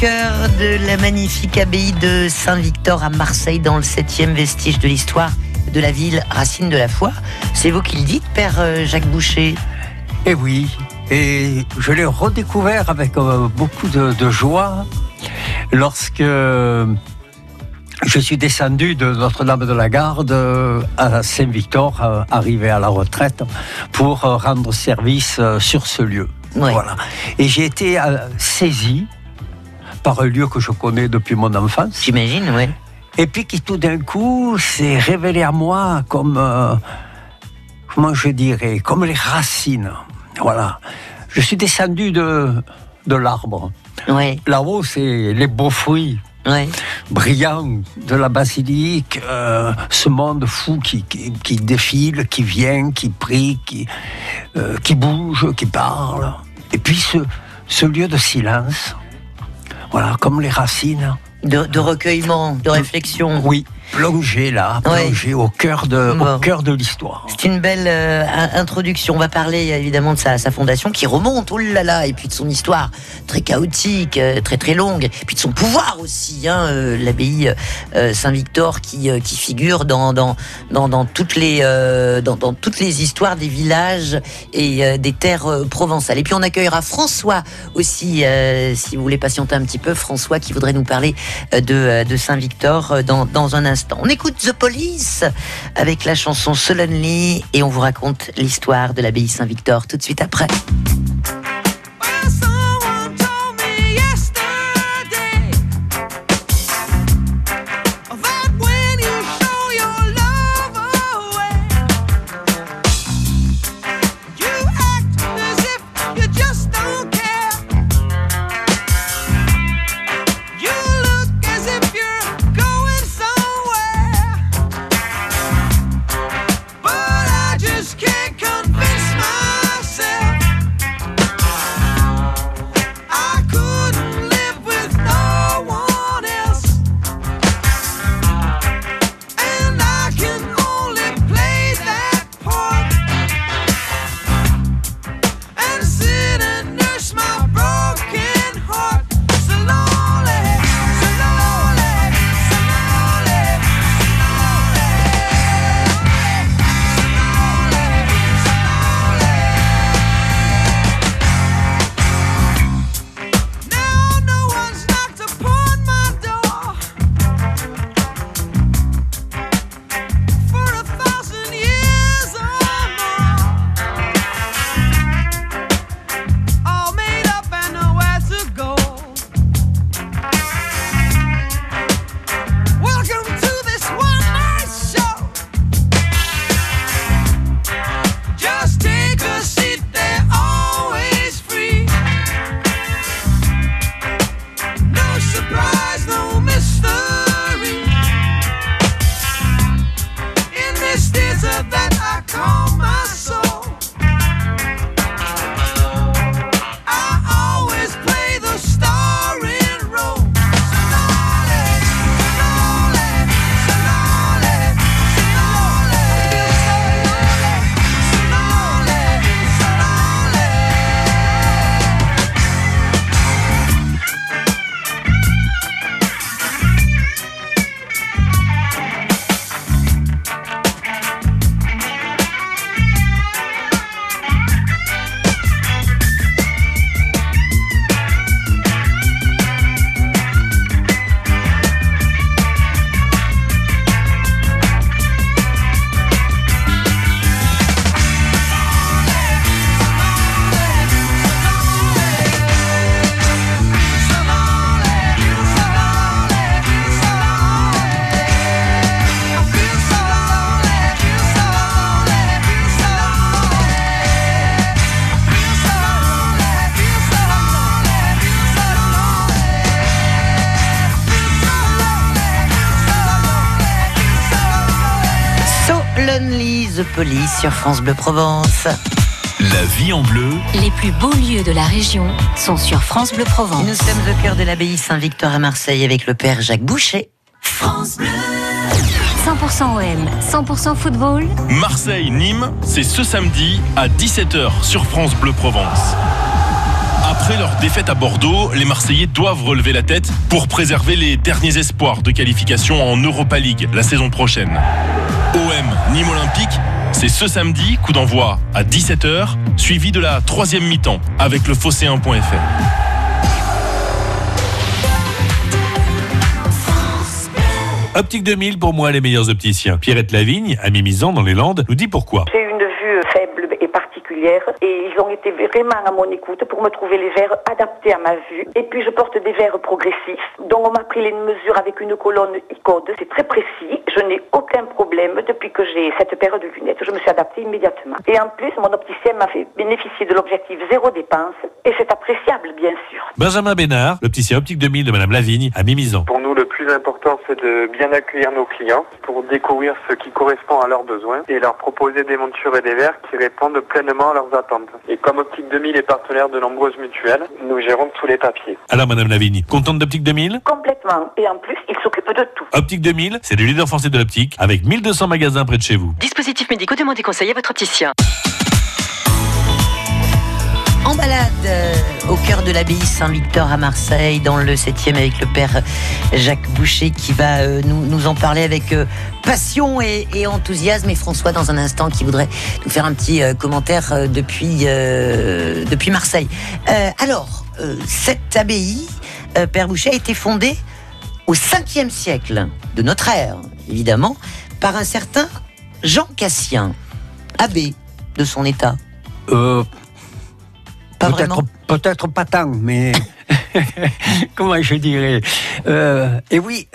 cœur de la magnifique abbaye de Saint-Victor à Marseille, dans le 7e vestige de l'histoire de la ville, racine de la foi. C'est vous qui le dites, Père euh, Jacques Boucher Eh oui, et je l'ai redécouvert avec euh, beaucoup de, de joie lorsque je suis descendu de Notre-Dame de la Garde euh, à Saint-Victor, arrivé à la retraite, pour rendre service sur ce lieu. Voilà. Et j'ai été saisi par un lieu que je connais depuis mon enfance, J'imagine, oui. et puis qui tout d'un coup s'est révélé à moi comme, euh, comment je dirais, comme les racines. Voilà. Je suis descendu de, de l'arbre. Oui, Là-haut, c'est les beaux fruits oui. brillants de la basilique, euh, ce monde fou qui, qui, qui défile, qui vient, qui prie, qui, euh, qui bouge, qui parle. Et puis ce, ce lieu de silence, voilà, comme les racines. De, de recueillement, de réflexion. Oui, plongé là, Ouais. plongé au cœur de, Bon. au cœur de l'histoire. C'est une belle euh, in- introduction. On va parler évidemment de sa, sa fondation qui remonte, oh là là, et puis de son histoire très chaotique, euh, très très longue, et puis de son pouvoir aussi. Hein, euh, L'abbaye euh, Saint-Victor qui, euh, qui figure dans, dans, dans, dans toutes les, euh, dans, dans toutes les histoires des villages et euh, des terres euh, provençales. Et puis on accueillera François aussi, euh, si vous voulez patienter un petit peu, François qui voudrait nous parler euh, de, euh, de Saint-Victor euh, dans, dans un instant. On écoute The Police avec la chanson Solenly et on vous raconte l'histoire de l'abbaye Saint-Victor tout de suite après. Lonely The Police sur France Bleu Provence. La vie en bleu, Les plus beaux lieux de la région sont sur France Bleu Provence. nous sommes au cœur de l'abbaye Saint-Victor à Marseille avec le père Jacques Boucher. 100% OM, 100% football. Marseille-Nîmes, c'est ce samedi à 17h sur France Bleu Provence. Après leur défaite à Bordeaux, les Marseillais doivent relever la tête pour préserver les derniers espoirs de qualification en Europa League la saison prochaine. OM Nîmes Olympique, c'est ce samedi, coup d'envoi à 17h, suivi de la troisième mi-temps avec le Phocéen.fr. Optique 2000, pour moi, les meilleurs opticiens. Pierrette Lavigne, à Mimizan, dans les Landes, nous dit pourquoi. J'ai une vue faible et particulière et ils ont été vraiment à mon écoute pour me trouver les verres adaptés à ma vue. Et puis je porte des verres progressifs dont on m'a pris les mesures avec une colonne e-code. C'est très précis. Je n'ai aucun problème depuis que j'ai cette paire de lunettes. Je me suis adaptée immédiatement. Et en plus, mon opticien m'a fait bénéficier de l'objectif zéro dépense et c'est appréciable, bien sûr. Benjamin Bénard, l'opticien Optique 2000 de Madame Lavigne, à Mimizan. Pour nous, le plus important, c'est de bien accueillir nos clients pour découvrir ce qui correspond à leurs besoins et leur proposer des montures et des verres qui répondent pleinement à leurs attentes. Et comme Optique 2000 est partenaire de nombreuses mutuelles, nous gérons tous les papiers. Alors, Madame Lavigne, contente d'Optique 2000 Complètement. Et en plus, il s'occupe de tout. Optique 2000, c'est le leader français de l'optique, avec 1200 magasins près de chez vous. Dispositifs médicaux, demandez conseil à votre opticien. En balade euh, au cœur de l'abbaye Saint-Victor à Marseille, dans le 7e avec le père Jacques Boucher qui va euh, nous, en parler avec euh, passion et, enthousiasme. Et François, dans un instant, qui voudrait nous faire un petit commentaire depuis, depuis Marseille. Alors, cette abbaye, père Boucher, a été fondée au 5e siècle de notre ère, évidemment, par un certain Jean Cassien, abbé de son état. Peut-être, peut-être pas tant, mais comment je dirais Euh, Et oui,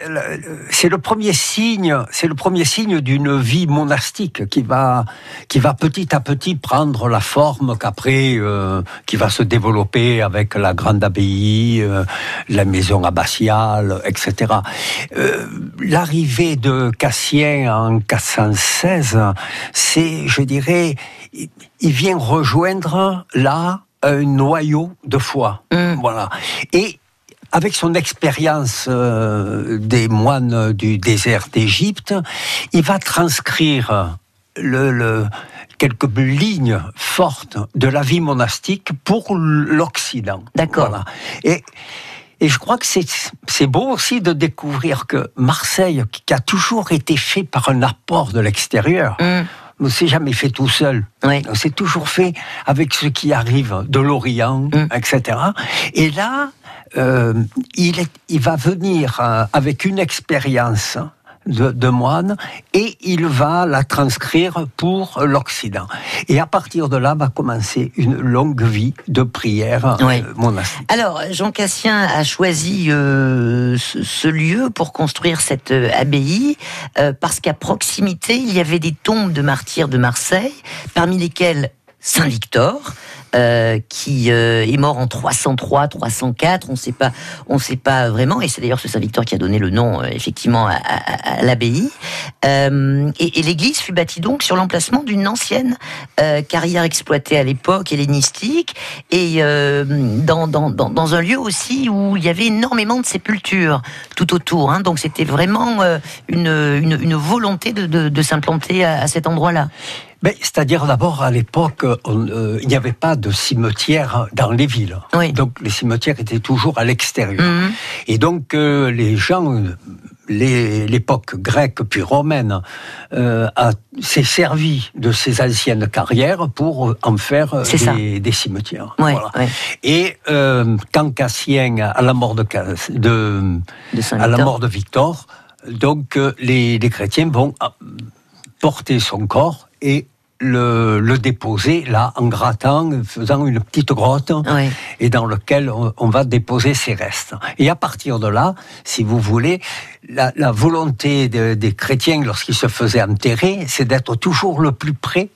c'est le premier signe, c'est le premier signe d'une vie monastique qui va, qui va petit à petit prendre la forme qu'après, euh, qui va se développer avec la grande abbaye, euh, la maison abbatiale, etc. Euh, L'arrivée de Cassien en 416, c'est, je dirais, il vient rejoindre là un noyau de foi. Mm. Voilà. Et avec son expérience euh, des moines du désert d'Égypte, il va transcrire le, le- quelques lignes fortes de la vie monastique pour l'Occident. D'accord. Voilà. Et, et je crois que c'est beau aussi de découvrir que Marseille, qui a toujours été fait par un apport de l'extérieur, Hum, ne s'est jamais fait tout seul. oui. C'est toujours fait avec ce qui arrive de l'Orient, Mm. etc. Et là, euh, il, est- il va venir euh, avec une expérience de, de moine et il va la transcrire pour l'Occident. Et à partir de là va commencer une longue vie de prière Oui. euh, monastique. Alors, Jean Cassien a choisi euh, ce, ce lieu pour construire cette euh, abbaye euh, parce qu'à proximité, il y avait des tombes de martyrs de Marseille, parmi lesquelles Saint Victor. Euh, qui euh, est mort en 303, 304, on ne sait pas, on sait pas vraiment, et c'est d'ailleurs ce Saint Victor qui a donné le nom euh, effectivement à, l'abbaye. Et l'église fut bâtie donc sur l'emplacement d'une ancienne carrière exploitée à l'époque hellénistique et dans, un lieu aussi où il y avait énormément de sépultures tout autour. hein. donc c'était vraiment une, volonté de, s'implanter à cet endroit-là. C'est-à-dire d'abord à l'époque, euh, il n'y avait pas de cimetière dans les villes. Oui. Donc les cimetières étaient toujours à l'extérieur. Mhm. Et donc euh, les gens, l'époque grecque puis romaine, euh, s'est servi de ces anciennes carrières pour euh, en faire des, des cimetières. Ouais, Voilà. ouais, Et euh, quand Cassien, à la mort de, Cass- de de à la mort de Victor, donc les, les chrétiens vont porter son corps et le, le déposer là en grattant, faisant une petite grotte et dans lequel on, on va déposer ses restes. Et à partir de là, si vous voulez, la, la volonté de- des chrétiens lorsqu'ils se faisaient enterrer, c'est d'être toujours le plus près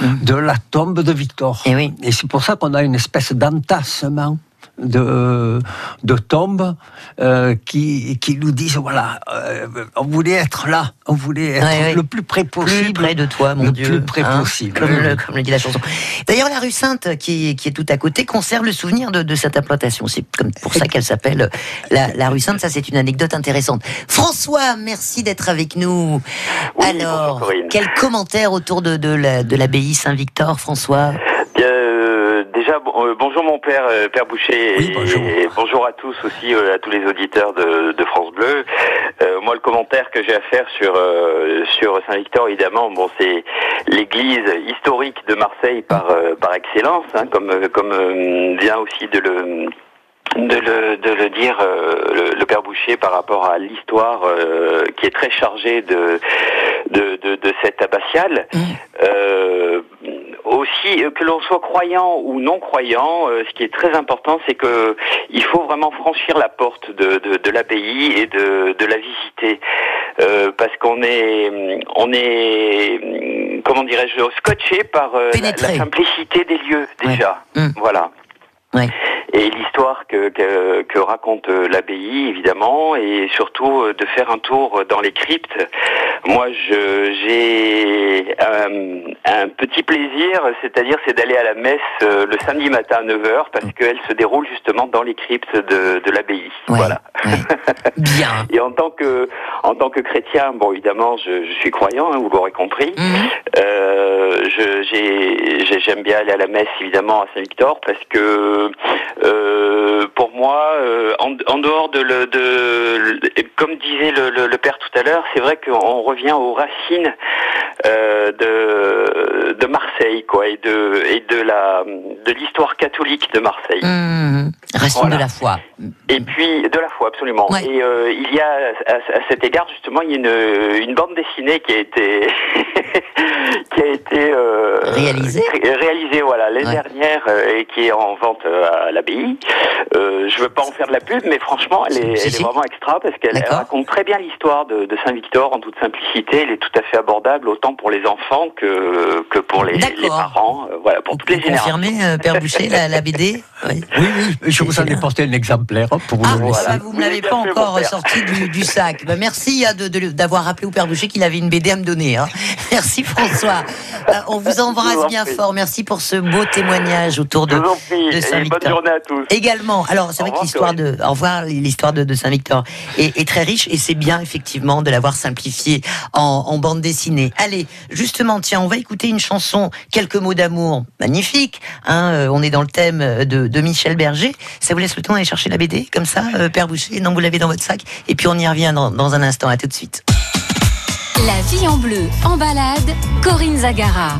de la tombe de Victor. Et oui. Et c'est pour ça qu'on a une espèce d'entassement de, de tombes euh, qui, qui nous disent voilà, euh, on voulait être là, on voulait être Ouais, ouais. le plus près possible. Plus près de toi, mon le Dieu. plus près hein, possible. Comme, le, comme le dit la chanson. D'ailleurs, la rue Sainte, qui, est- qui est tout à côté, conserve le souvenir de, de cette implantation. C'est comme pour ça qu'elle s'appelle la, la rue Sainte. Ça, c'est une anecdote intéressante. François, merci d'être avec nous. Oui, Alors, quel commentaire autour de, de la- de l'abbaye Saint-Victor, François? Ça. Bon, euh, bonjour mon père, euh, Père Boucher. Oui, et- bonjour. Et bonjour à tous aussi, euh, à tous les auditeurs de, de France Bleu. Moi, le commentaire que j'ai à faire sur sur Saint-Victor, évidemment, bon, c'est l'église historique de Marseille par par excellence, hein, comme comme vient aussi de le de le, de le dire euh, le, le père Boucher par rapport à l'histoire euh, qui est très chargée de de, de, de cette abbatiale. Euh, aussi que l'on soit croyant ou non croyant, ce qui est très important, c'est que il faut vraiment franchir la porte de, de, de l'abbaye et de, de la visiter, parce qu'on est on est comment dirais-je scotché par la simplicité des lieux déjà. Mm. Voilà Ouais. et l'histoire que, que, que raconte euh, l'abbaye évidemment et surtout euh, de faire un tour dans les cryptes. Moi j'ai euh, un petit plaisir, c'est-à-dire c'est d'aller à la messe le samedi matin à 9h parce qu'elle se déroule justement dans les cryptes de, de l'abbaye. Ouais, Voilà. ouais. Bien. Et en tant que en tant que chrétien, bon évidemment je, je suis croyant, hein, vous l'aurez compris. Mhm. Euh, j'aime bien aller à la messe évidemment à Saint-Victor parce que euh, pour moi, euh, en, en dehors de, le, de comme disait le, le- le père tout à l'heure, c'est vrai qu'on revient aux racines euh, de, de Marseille quoi et de et de la de l'histoire catholique de Marseille. Mmh. Racine Voilà. de la foi. Et puis de la foi, absolument. Ouais. Et il y a à, à cet égard justement, il y a une, une bande dessinée qui a été qui a été euh, Réalisée. cré- réalisée, voilà, l'année Ouais. dernière euh, et qui est en vente euh, à l'abbaye. Euh, je veux pas en faire de la pub, mais franchement, elle est, Si, elle si. est vraiment extra parce qu'elle raconte très bien l'histoire de, de Saint-Victor en toute simplicité. Elle est tout à fait abordable autant pour les enfants que que pour les, parents. euh, voilà, pour Vous toutes les pouvez générations. confirmer, euh, Père Boucher, la, la BD Oui. Oui, oui, je vous en ai porté un exemplaire hein, pour vous Ah, le vous ne l'avez pas encore sorti du, du sac. Bah, merci de- de- d'avoir rappelé au Père Boucher qu'il avait une BD à me donner. hein. Merci François. Euh, on vous Je vous embrasse en bien prie. fort. Merci pour ce beau témoignage autour de, et bonne Saint-Victor. journée à tous. Également, alors c'est Au vrai que revoir, l'histoire de, au revoir, l'histoire de, de Saint-Victor est, est très riche et c'est bien effectivement de l'avoir simplifié en, en bande dessinée. Allez, justement, tiens, on va écouter une chanson, quelques mots d'amour, magnifique. Hein, euh, on est dans le thème de, de Michel Berger. Ça vous laisse le temps d'aller chercher la BD comme ça, euh, Père Boucher Non, vous l'avez dans votre sac. Et puis on y revient dans, dans un instant. À tout de suite. La vie en bleu, en balade, Corinne Zagara.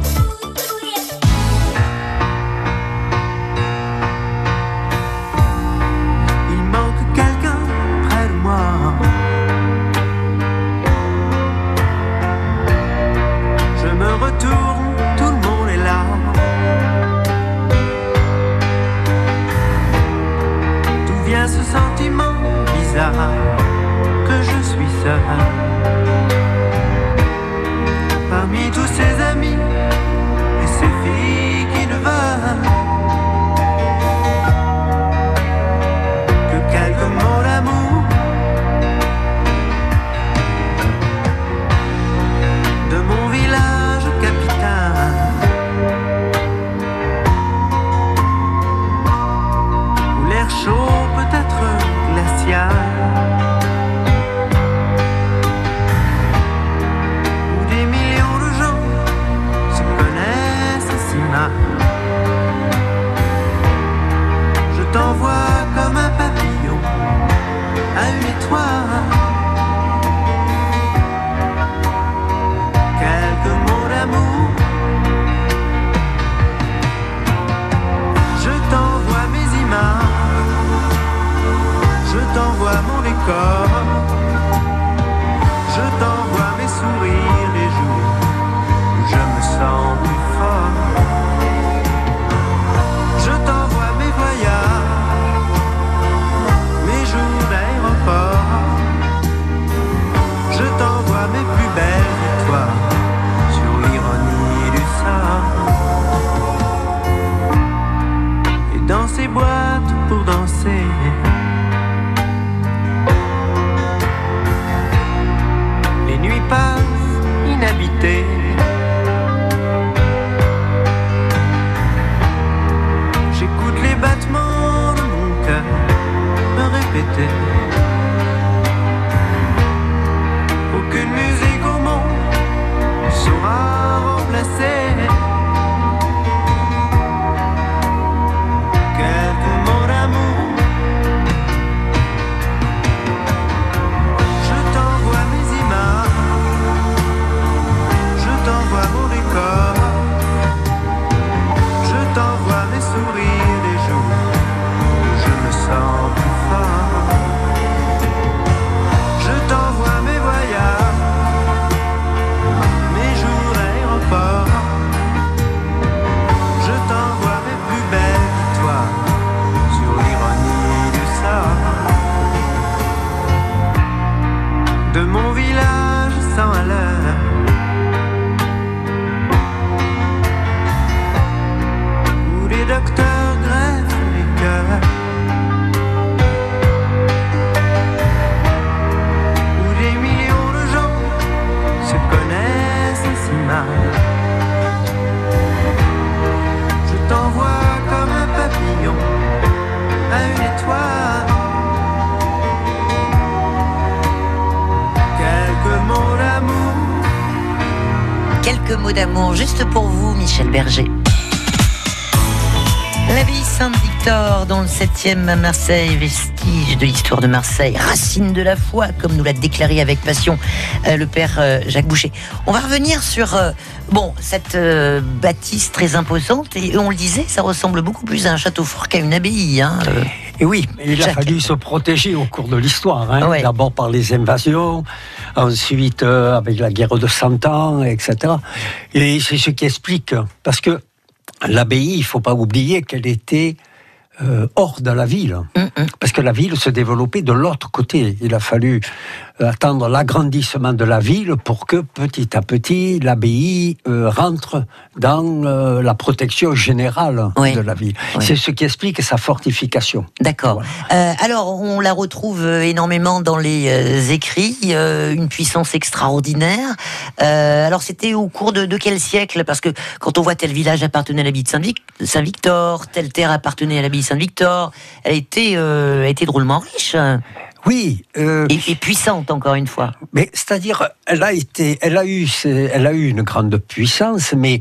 À une étoile. Quelques mots d'amour. Je t'envoie mes images. Je t'envoie mon décor. Berger. L'abbaye Saint-Victor, dans le 7e à Marseille, vestige de l'histoire de Marseille, racine de la foi, comme nous l'a déclaré avec passion euh, le père euh, Jacques Boucher. On va revenir sur euh, bon cette bâtisse très imposante, et on le disait, ça ressemble beaucoup plus à un château fort qu'à une abbaye. Hein. Et oui, il a fallu se protéger au cours de l'histoire. hein. Ouais. D'abord par les invasions, ensuite euh, avec la guerre de Cent Ans, etc. Et c'est ce qui explique, parce que l'abbaye, il faut pas oublier qu'elle était euh, hors de la ville, parce que la ville se développait de l'autre côté. Il a fallu attendre l'agrandissement de la ville pour que petit à petit l'abbaye euh, rentre dans euh, la protection générale de la ville. C'est ce qui explique sa fortification. D'accord. Euh, alors, on la retrouve euh, énormément dans les euh, écrits, euh, une puissance extraordinaire. Euh, alors, c'était au cours de, de quel siècle? Parce que quand on voit tel village appartenait à l'abbaye de Saint-Vic- Saint-Victor, telle terre appartenait à l'abbaye de Saint-Victor, elle était, euh, elle était drôlement riche. Oui. et, et puissante, encore une fois. Mais c'est-à-dire, elle a été, elle a eu, elle a eu une grande puissance, mais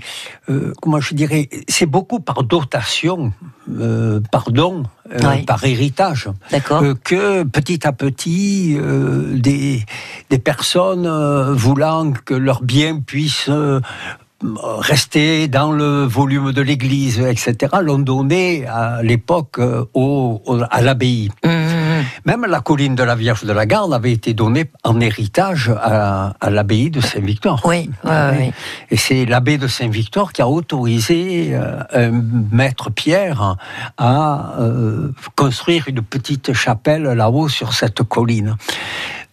euh, comment je dirais, c'est beaucoup par dotation, euh, par don, euh, par héritage, euh, que petit à petit, euh, des des personnes euh, voulant que leurs biens puissent euh, rester dans le volume de l'Église, etc., l'ont donné à l'époque euh, à l'abbaye. Même la colline de la Vierge de la Garde avait été donnée en héritage à, à l'abbaye de Saint-Victor. Oui, oui. Et c'est l'abbé de Saint-Victor qui a autorisé euh, un maître Pierre à euh, construire une petite chapelle là-haut sur cette colline.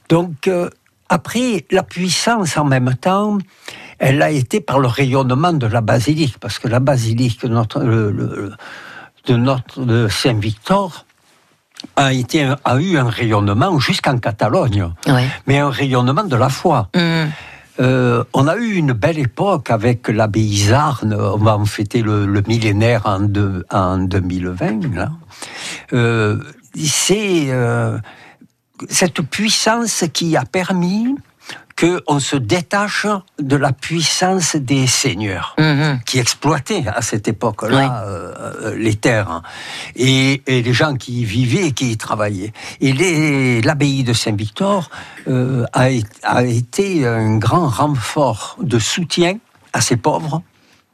Donc, euh, après, la puissance en même temps, elle a été par le rayonnement de la basilique, parce que la basilique notre, de notre de Saint-Victor a, été, a eu un rayonnement jusqu'en Catalogne, mais un rayonnement de la foi. Euh, on a eu une belle époque avec l'abbaye Zarn. On va en fêter le, le millénaire en, deux- en 2020. Là. Euh, c'est euh, cette puissance qui a permis qu'on se détache de la puissance des seigneurs qui exploitaient à cette époque-là euh, euh, les terres et, et les gens qui y vivaient et qui y travaillaient. Et l'abbaye de Saint-Victor euh, a, a été un grand renfort de soutien à ces pauvres.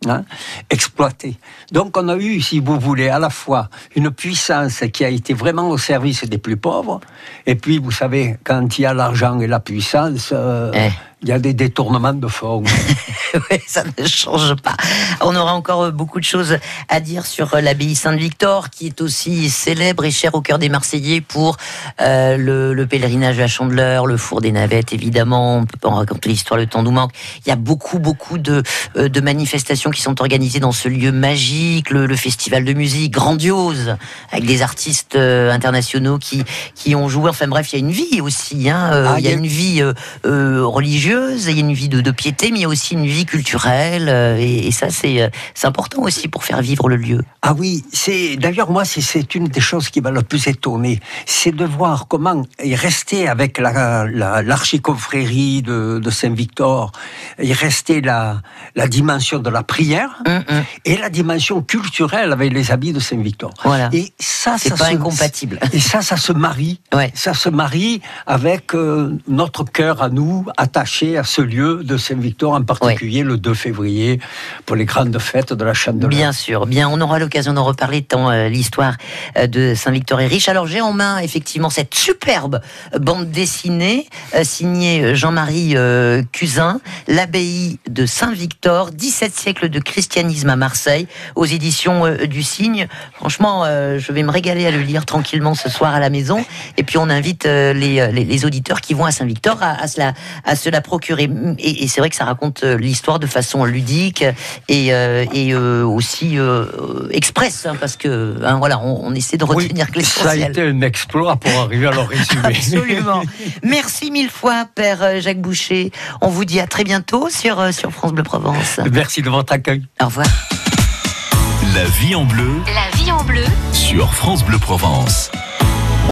Hein, exploités. Donc on a eu, si vous voulez, à la fois une puissance qui a été vraiment au service des plus pauvres, et puis vous savez, quand il y a l'argent et la puissance, euh, il y a des détournements de fonds. Oui, ça ne change pas. On aura encore euh, beaucoup de choses à dire sur euh, l'abbaye Saint-Victor, qui est aussi célèbre et chère au cœur des Marseillais pour euh, le, le pèlerinage à Chandeleur, le four des navettes, évidemment. On peut pas en raconter l'histoire, le temps nous manque. Il y a beaucoup, beaucoup de, de manifestations qui sont organisées dans ce lieu magique, le, le festival de musique grandiose, avec des artistes internationaux qui, qui ont joué. Enfin bref, il y a une vie aussi. Hein, Ah, il y a il y a- une vie euh, euh, religieuse, il y a une vie de, de piété, mais il y a aussi une vie culturelle. euh, et, et ça, c'est euh, c'est important aussi pour faire vivre le lieu. Ah oui, c'est d'ailleurs moi c'est- une des choses qui m'a le plus étonné, c'est de voir comment il restait avec la la- l'archiconfrérie de, de Saint-Victor, il restait la la dimension de la prière et la dimension culturelle avec les habits de Saint-Victor. Voilà. Et ça, C'est pas se- incompatible. Et ça, ça se marie. Ça se marie avec euh, notre cœur à nous, attaché à ce lieu de Saint-Victor, en particulier le 2 février, pour les grandes fêtes de la Chandeleur. Bien sûr, bien, on aura l'occasion d'en reparler tant euh, l'histoire euh, de Saint-Victor est riche. Alors j'ai en main effectivement cette superbe bande dessinée euh, signée euh, Jean-Marie euh, Cusin, l'abbaye de Saint-Victor, 17 siècles de christianisme à Marseille, aux éditions euh, du Cygne. Franchement, euh, je vais me régaler à le lire tranquillement ce soir à la maison. Et puis on invite euh, les, euh, auditeurs qui vont à Saint-Victor à, à se la, à se la procurer. Et, et c'est vrai que ça raconte euh, l'histoire de façon ludique et, euh, et euh, aussi euh, express, hein, parce que hein, voilà, on, on essaie de retenir que Ça a l'essentiel. été un exploit pour arriver à le résumer. Absolument. Merci mille fois, Père Jacques Boucher. On vous dit à très bientôt sur, sur France Bleu Provence. Merci de votre accueil. Au revoir. La vie en bleu La vie en bleu sur France Bleu Provence.